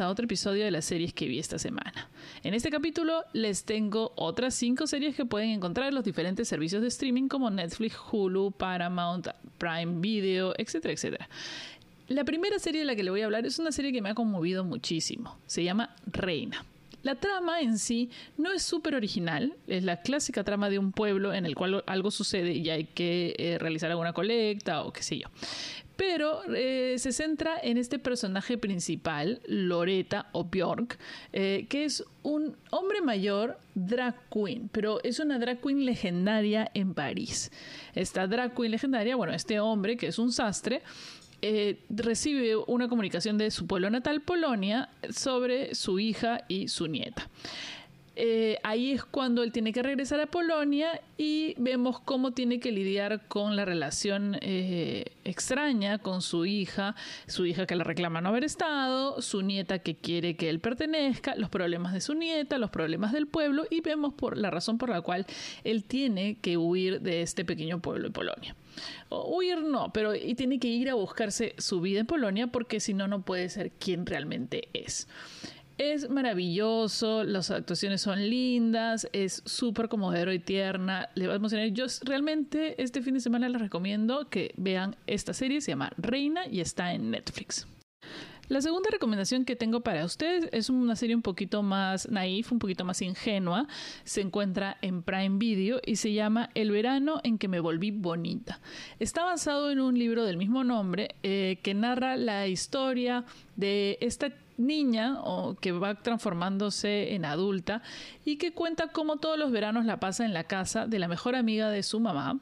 a otro episodio de las series que vi esta semana. En este capítulo les tengo otras 5 series que pueden encontrar en los diferentes servicios de streaming como Netflix, Hulu, Paramount, Prime Video, etcétera, etcétera. La primera serie de la que le voy a hablar es una serie que me ha conmovido muchísimo. Se llama Reina. La trama en sí no es súper original, es la clásica trama de un pueblo en el cual algo sucede y hay que eh, realizar alguna colecta o qué sé yo. Pero eh, se centra en este personaje principal, Loreta o Bjork, eh, que es un hombre mayor drag queen, pero es una drag queen legendaria en París. Esta drag queen legendaria, bueno, este hombre que es un sastre, eh, recibe una comunicación de su pueblo natal, Polonia, sobre su hija y su nieta. Eh, ahí es cuando él tiene que regresar a Polonia y vemos cómo tiene que lidiar con la relación eh, extraña con su hija, su hija que le reclama no haber estado, su nieta que quiere que él pertenezca, los problemas de su nieta, los problemas del pueblo y vemos por la razón por la cual él tiene que huir de este pequeño pueblo de Polonia. O huir no, pero y tiene que ir a buscarse su vida en Polonia porque si no no puede ser quien realmente es. Es maravilloso, las actuaciones son lindas, es súper comodero y tierna, le va a emocionar. Yo realmente este fin de semana les recomiendo que vean esta serie, se llama Reina y está en Netflix. La segunda recomendación que tengo para ustedes es una serie un poquito más naif, un poquito más ingenua. Se encuentra en Prime Video y se llama El verano en que me volví bonita. Está basado en un libro del mismo nombre eh, que narra la historia de esta niña o que va transformándose en adulta y que cuenta cómo todos los veranos la pasa en la casa de la mejor amiga de su mamá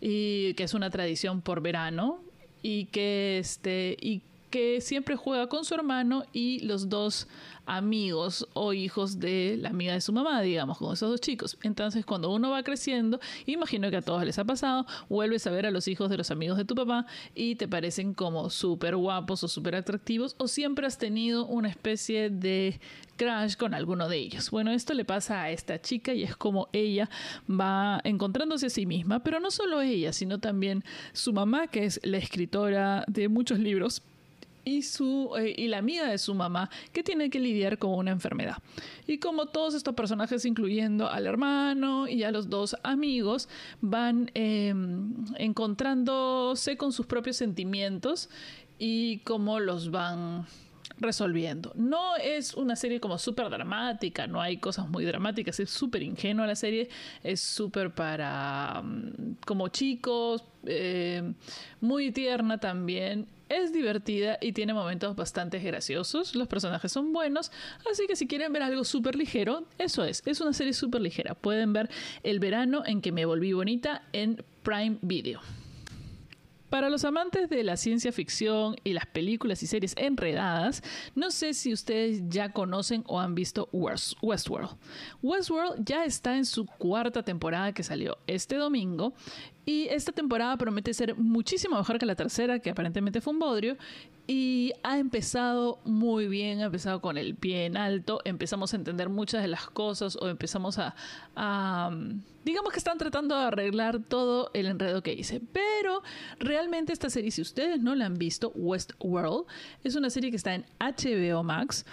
y que es una tradición por verano y que este y que siempre juega con su hermano y los dos amigos o hijos de la amiga de su mamá, digamos, con esos dos chicos. Entonces, cuando uno va creciendo, imagino que a todos les ha pasado, vuelves a ver a los hijos de los amigos de tu papá y te parecen como súper guapos o súper atractivos o siempre has tenido una especie de crash con alguno de ellos. Bueno, esto le pasa a esta chica y es como ella va encontrándose a sí misma, pero no solo ella, sino también su mamá, que es la escritora de muchos libros y, su, eh, y la amiga de su mamá que tiene que lidiar con una enfermedad. Y como todos estos personajes, incluyendo al hermano y a los dos amigos, van em, encontrándose con sus propios sentimientos y cómo los van resolviendo. No es una serie como súper dramática, no hay cosas muy dramáticas, es súper ingenua la serie, es súper para mm, como chicos, eh, muy tierna también es divertida y tiene momentos bastante graciosos. Los personajes son buenos. Así que si quieren ver algo súper ligero, eso es. Es una serie súper ligera. Pueden ver El verano en que me volví bonita en Prime Video. Para los amantes de la ciencia ficción y las películas y series enredadas, no sé si ustedes ya conocen o han visto Westworld. Westworld ya está en su cuarta temporada que salió este domingo y esta temporada promete ser muchísimo mejor que la tercera, que aparentemente fue un bodrio. Y ha empezado muy bien, ha empezado con el pie en alto. Empezamos a entender muchas de las cosas o empezamos a, digamos que están tratando de arreglar todo el enredo que hice. Pero realmente esta serie, si ustedes no la han visto, Westworld, es una serie que está en HBO Max.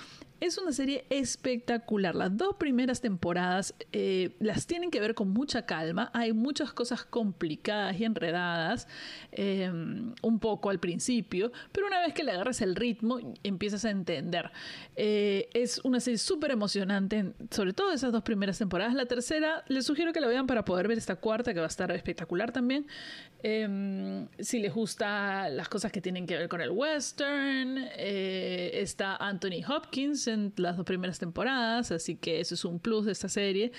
Es una serie espectacular. Las dos primeras temporadas eh, las tienen que ver con mucha calma. Hay muchas cosas complicadas y enredadas, eh, un poco al principio, pero una vez que le agarras el ritmo, empiezas a entender. Eh, es una serie súper emocionante, sobre todo esas dos primeras temporadas. La tercera, les sugiero que la vean para poder ver esta cuarta, que va a estar espectacular también. si les gusta las cosas que tienen que ver con el western, está Anthony Hopkins las dos primeras temporadas, así que eso es un plus de esta serie.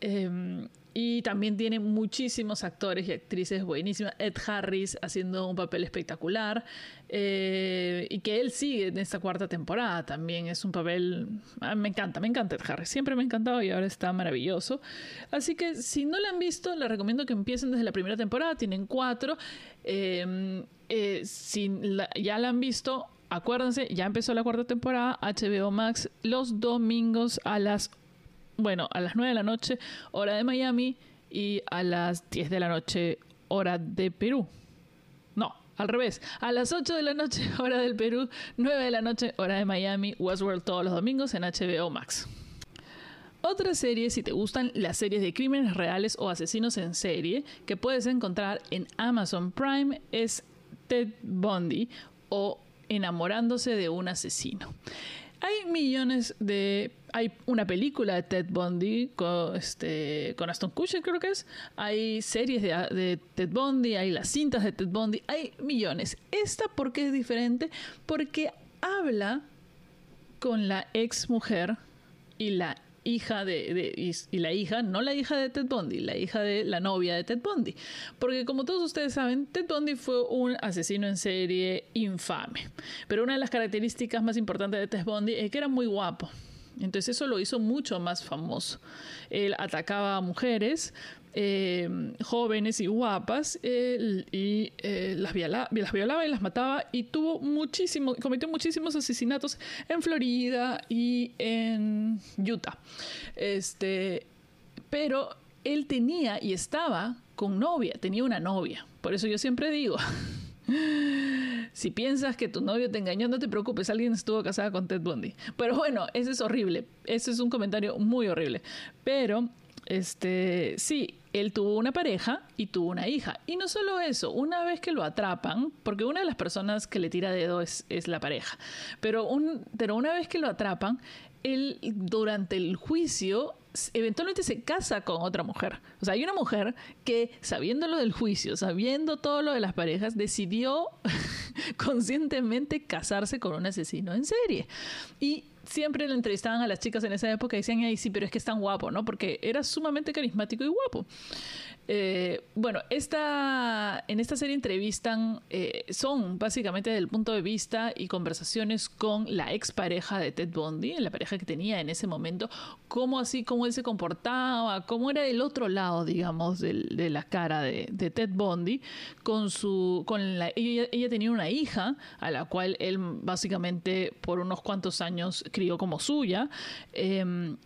Em, y también tiene muchísimos actores y actrices buenísimas. Ed Harris haciendo un papel espectacular. Eh, y que él sigue en esta cuarta temporada también. Es un papel. Ah, me encanta, me encanta Ed Harris. Siempre me ha encantado y ahora está maravilloso. Así que si no la han visto, les recomiendo que empiecen desde la primera temporada. Tienen cuatro. Em, eh, si ya la han visto, acuérdense, ya empezó la cuarta temporada, HBO Max, los domingos a las, bueno, a las 9 de la noche, hora de Miami, y a las 10 de la noche, hora de Perú. No, al revés, a las 8 de la noche, hora del Perú, 9 de la noche, hora de Miami, Westworld todos los domingos en HBO Max. Otra serie, si te gustan las series de crímenes reales o asesinos en serie, que puedes encontrar en Amazon Prime, es Ted Bundy o Enamorándose de un asesino. Hay millones de... Hay una película de Ted Bundy con, este, con Aston Kutcher, creo que es. Hay series de, Ted Bundy, hay las cintas de Ted Bundy, hay millones. Esta, ¿por qué es diferente? Porque habla con la ex mujer y la hija de, y, la hija, no la hija de Ted Bundy, la hija de la novia de Ted Bundy. Porque como todos ustedes saben, Ted Bundy fue un asesino en serie infame. Pero una de las características más importantes de Ted Bundy es que era muy guapo. Entonces eso lo hizo mucho más famoso. Él atacaba a mujeres, eh, jóvenes y guapas y eh, las, las, violaba y las mataba y tuvo muchísimo, cometió muchísimos asesinatos en Florida y en Utah. Este, pero él tenía y estaba con novia, tenía una novia. Por eso yo siempre digo, si piensas que tu novio te engañó, no te preocupes, alguien estuvo casada con Ted Bundy. Pero bueno, ese es horrible, ese es un comentario muy horrible. Pero, este, sí, él tuvo una pareja y tuvo una hija. Y no solo eso, una vez que lo atrapan, porque una de las personas que le tira dedo es, es la pareja, pero, un, pero una vez que lo atrapan, él durante el juicio eventualmente se casa con otra mujer. O sea, hay una mujer que, sabiendo lo del juicio, sabiendo todo lo de las parejas, decidió conscientemente casarse con un asesino en serie. Y siempre le entrevistaban a las chicas en esa época y decían, ay, sí, pero es que es tan guapo, ¿no? Porque era sumamente carismático y guapo. Eh, bueno, esta, en esta serie entrevistan, eh, son básicamente del punto de vista y conversaciones con la expareja de Ted Bundy, la pareja que tenía en ese momento, cómo así, cómo él se comportaba, cómo era el otro lado, digamos, de, la cara de, Ted Bundy, con su, con la, ella, tenía una hija a la cual él básicamente por unos cuantos años crió como suya, em,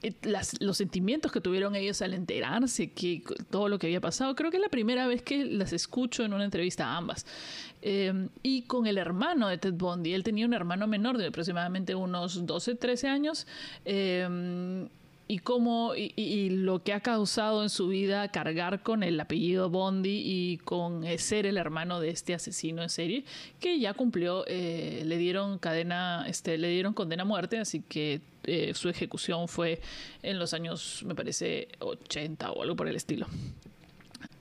los sentimientos que tuvieron ellos al enterarse que todo lo que había pasado. Creo que es la primera vez que las escucho en una entrevista a ambas. Eh, y con el hermano de Ted Bundy. Él tenía un hermano menor de aproximadamente unos 12, 13 años. Eh, y cómo y, lo que ha causado en su vida cargar con el apellido Bondi y con ser el hermano de este asesino en serie que ya cumplió eh, le dieron cadena este le dieron condena a muerte así que su ejecución fue en los años me parece 80 o algo por el estilo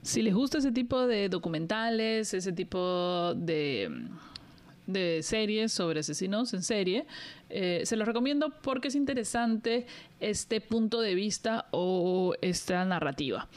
si les gusta ese tipo de documentales, ese tipo de, series sobre asesinos en serie, eh, se los recomiendo porque es interesante este punto de vista o esta narrativa.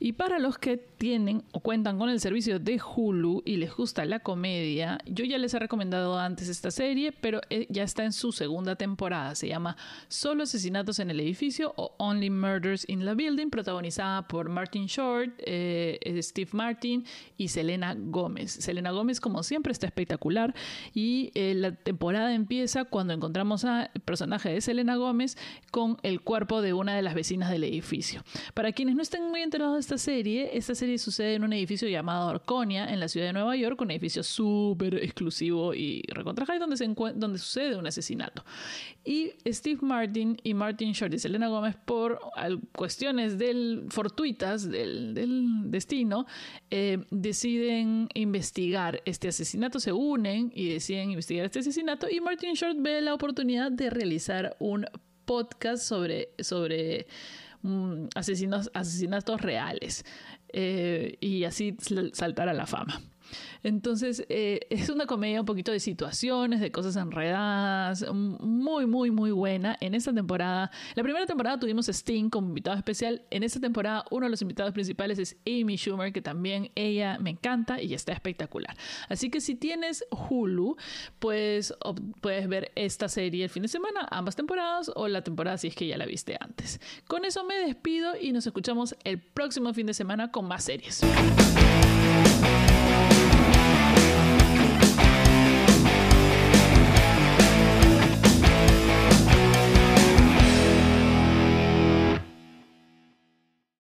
Y para los que tienen o cuentan con el servicio de Hulu y les gusta la comedia, yo ya les he recomendado antes esta serie, pero eh, ya está en su segunda temporada. Se llama Solo asesinatos en el edificio o Only Murders in the Building, protagonizada por Martin Short, eh, eh, Steve Martin y Selena Gómez. Selena Gómez, como siempre, está espectacular y la temporada empieza cuando encontramos al personaje de Selena Gómez con el cuerpo de una de las vecinas del edificio. Para quienes no estén muy enterados de esta serie, esta serie sucede en un edificio llamado Arconia, en la ciudad de Nueva York, un edificio súper exclusivo y recontra donde, se donde sucede un asesinato. Y Steve Martin y Martin Short y Selena Gómez, por cuestiones del, fortuitas del, destino, eh, deciden investigar este asesinato, se unen y deciden investigar este asesinato y Martin Short ve la oportunidad de realizar un podcast sobre, sobre Mm, asesinos, asesinatos reales eh, y así saltar a la fama. Entonces, eh, es una comedia un poquito de situaciones, de cosas enredadas, muy, muy, muy buena. En esta temporada, la primera temporada tuvimos Sting como invitado especial. En esta temporada, uno de los invitados principales es Amy Schumer, que también ella me encanta y está espectacular. Así que si tienes Hulu, pues puedes ver esta serie el fin de semana, ambas temporadas, o la temporada si es que ya la viste antes. Con eso me despido y nos escuchamos el próximo fin de semana con más series.